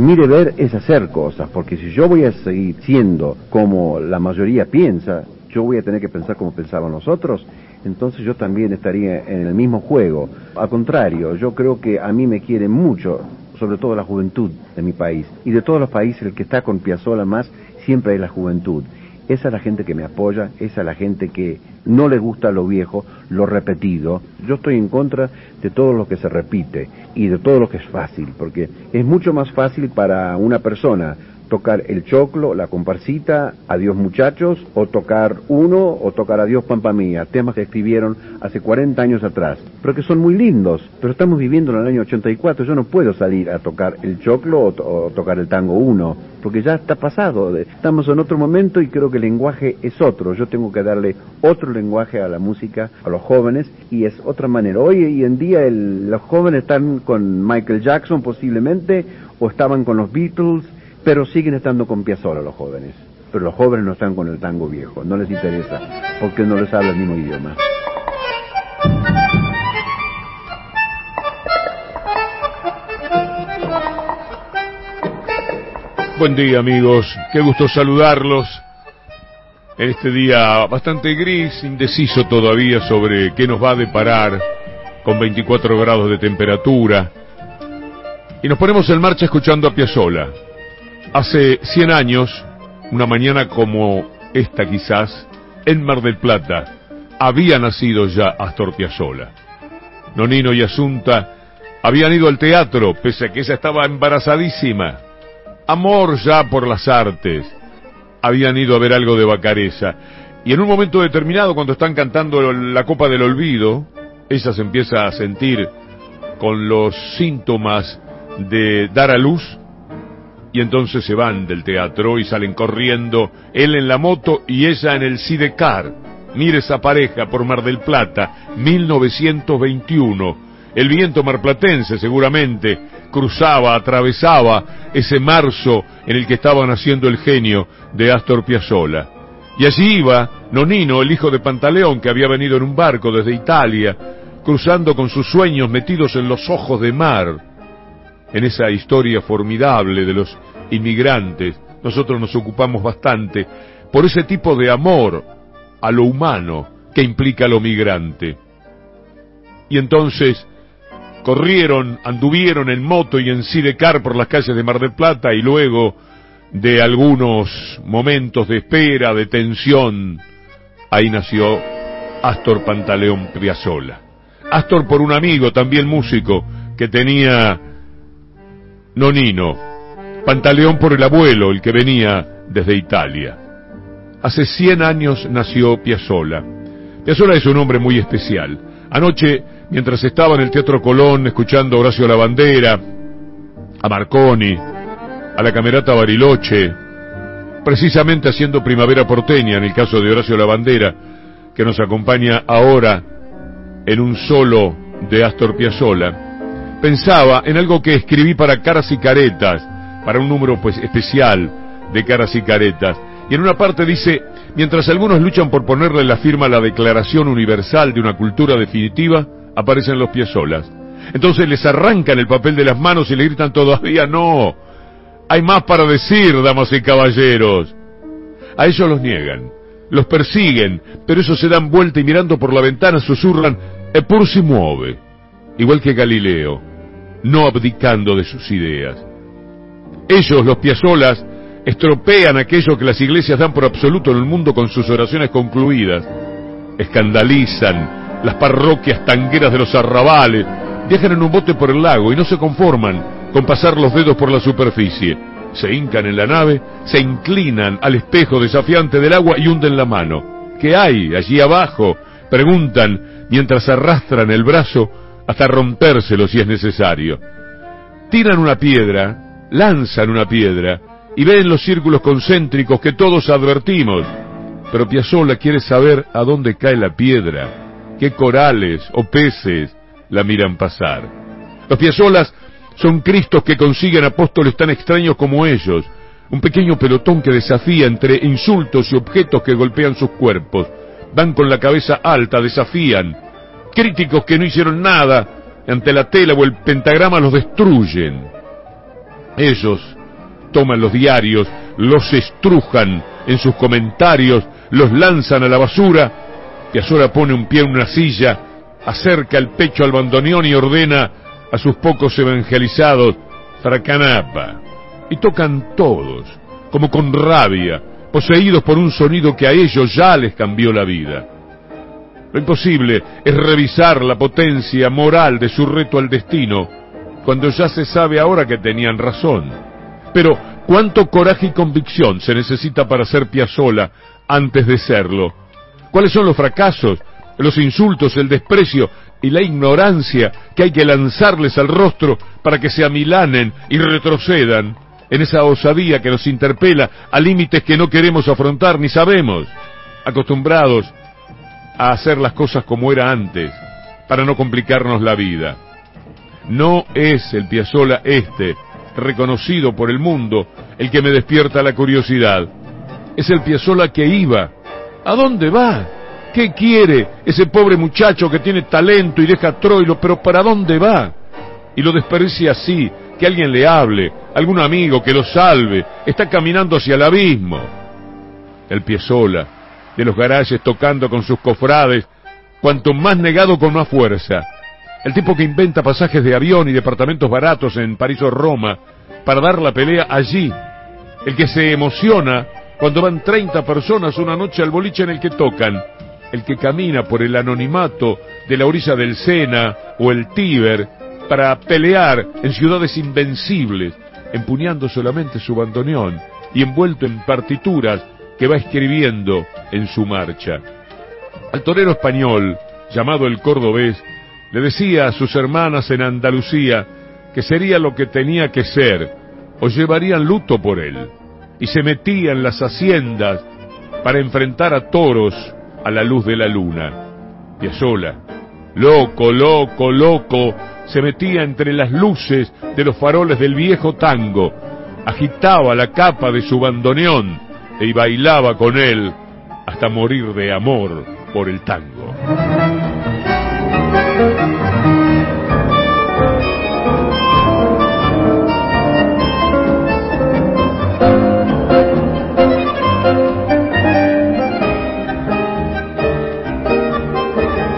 Mi deber es hacer cosas, porque si yo voy a seguir siendo como la mayoría piensa, yo voy a tener que pensar como pensaban nosotros, entonces yo también estaría en el mismo juego. Al contrario, yo creo que a mí me quiere mucho, sobre todo la juventud de mi país. Y de todos los países, el que está con Piazzolla más, siempre es la juventud. Esa es la gente que me apoya, esa es la gente que no le gusta lo viejo, lo repetido. Yo estoy en contra de todo lo que se repite y de todo lo que es fácil, porque es mucho más fácil para una persona tocar el choclo, la comparsita, Adiós muchachos, o tocar uno, o tocar Adiós Pampa Mía, temas que escribieron hace 40 años atrás, pero que son muy lindos, pero estamos viviendo en el año 84, yo no puedo salir a tocar el choclo o, tocar el tango uno, porque ya está pasado, estamos en otro momento y creo que el lenguaje es otro, yo tengo que darle otro lenguaje a la música, a los jóvenes, y es otra manera. Hoy en día los jóvenes están con Michael Jackson posiblemente, o estaban con los Beatles, pero siguen estando con Piazzolla los jóvenes. Pero los jóvenes no están con el tango viejo, no les interesa, porque no les habla el mismo idioma. Buen día amigos, qué gusto saludarlos en este día bastante gris, indeciso todavía sobre qué nos va a deparar con 24 grados de temperatura. Y nos ponemos en marcha escuchando a Piazzolla. Hace 100 años, una mañana como esta quizás, en Mar del Plata, había nacido ya Astor Piazzolla. Nonino y Asunta habían ido al teatro, pese a que ella estaba embarazadísima. Amor ya por las artes. Habían ido a ver algo de Bacareza. Y en un momento determinado, cuando están cantando la Copa del Olvido, ella se empieza a sentir con los síntomas de dar a luz y entonces se van del teatro y salen corriendo, él en la moto y ella en el Sidecar. Mire esa pareja por Mar del Plata, 1921. El viento marplatense seguramente cruzaba, atravesaba ese marzo en el que estaba naciendo el genio de Astor Piazzolla. Y allí iba Nonino, el hijo de Pantaleón, que había venido en un barco desde Italia, cruzando con sus sueños metidos en los ojos de mar en esa historia formidable de los inmigrantes, nosotros nos ocupamos bastante por ese tipo de amor a lo humano que implica lo migrante. Y entonces corrieron, anduvieron en moto y en sidecar por las calles de Mar del Plata y luego de algunos momentos de espera, de tensión, ahí nació Astor Pantaleón Piazzolla. Astor por un amigo, también músico, que tenía Nonino, Pantaleón por el abuelo, el que venía desde Italia. Hace 100 años nació Piazzolla. Piazzolla es un hombre muy especial. Anoche, mientras estaba en el Teatro Colón escuchando a Horacio Lavandera, a Marconi, a la Camerata Bariloche, precisamente haciendo Primavera Porteña, en el caso de Horacio Lavandera, que nos acompaña ahora en un solo de Astor Piazzolla, pensaba en algo que escribí para Caras y Caretas, para un número pues especial de Caras y Caretas. Y en una parte dice, mientras algunos luchan por ponerle la firma a la Declaración Universal de una Cultura Definitiva, aparecen los pies solas. Entonces les arrancan el papel de las manos y le gritan todavía no. Hay más para decir, damas y caballeros. A ellos los niegan, los persiguen, pero ellos se dan vuelta y mirando por la ventana susurran, e pur si muove, igual que Galileo no abdicando de sus ideas. Ellos, los piazolas, estropean aquello que las iglesias dan por absoluto en el mundo con sus oraciones concluidas. Escandalizan las parroquias tangueras de los arrabales, viajan en un bote por el lago y no se conforman con pasar los dedos por la superficie. Se hincan en la nave, se inclinan al espejo desafiante del agua y hunden la mano. ¿Qué hay allí abajo? Preguntan mientras arrastran el brazo hasta rompérselo si es necesario. Tiran una piedra, lanzan una piedra y ven los círculos concéntricos que todos advertimos. Pero Piazzolla quiere saber a dónde cae la piedra, qué corales o peces la miran pasar. Los Piazzolas son Cristos que consiguen apóstoles tan extraños como ellos, un pequeño pelotón que desafía entre insultos y objetos que golpean sus cuerpos. Van con la cabeza alta, desafían, Críticos que no hicieron nada ante la tela o el pentagrama los destruyen. Ellos toman los diarios, los estrujan en sus comentarios, los lanzan a la basura. Piazzolla pone un pie en una silla, acerca el pecho al bandoneón y ordena a sus pocos evangelizados, fracanapa. Y tocan todos, como con rabia, poseídos por un sonido que a ellos ya les cambió la vida. Lo imposible es revisar la potencia moral de su reto al destino, cuando ya se sabe ahora que tenían razón. Pero, ¿cuánto coraje y convicción se necesita para ser Piazzola antes de serlo? ¿Cuáles son los fracasos, los insultos, el desprecio y la ignorancia que hay que lanzarles al rostro para que se amilanen y retrocedan en esa osadía que nos interpela a límites que no queremos afrontar ni sabemos, acostumbrados a hacer las cosas como era antes, para no complicarnos la vida. No es el Piazzola este, reconocido por el mundo, el que me despierta la curiosidad. Es el Piazzola que iba. ¿A dónde va? ¿Qué quiere ese pobre muchacho que tiene talento y deja Troilo, pero para dónde va? Y lo desperdicia así, que alguien le hable, algún amigo que lo salve, está caminando hacia el abismo. El Piazzola, de los garajes tocando con sus cofrades, cuanto más negado con más fuerza. El tipo que inventa pasajes de avión y departamentos baratos en París o Roma para dar la pelea allí. El que se emociona cuando van 30 personas una noche al boliche en el que tocan. El que camina por el anonimato de la orilla del Sena o el Tíber para pelear en ciudades invencibles, empuñando solamente su bandoneón y envuelto en partituras que va escribiendo en su marcha. Al torero español, llamado el cordobés, le decía a sus hermanas en Andalucía que sería lo que tenía que ser, o llevarían luto por él, y se metía en las haciendas para enfrentar a toros a la luz de la luna. Piazzola, loco, loco, loco, se metía entre las luces de los faroles del viejo tango, agitaba la capa de su bandoneón, y bailaba con él hasta morir de amor por el tango.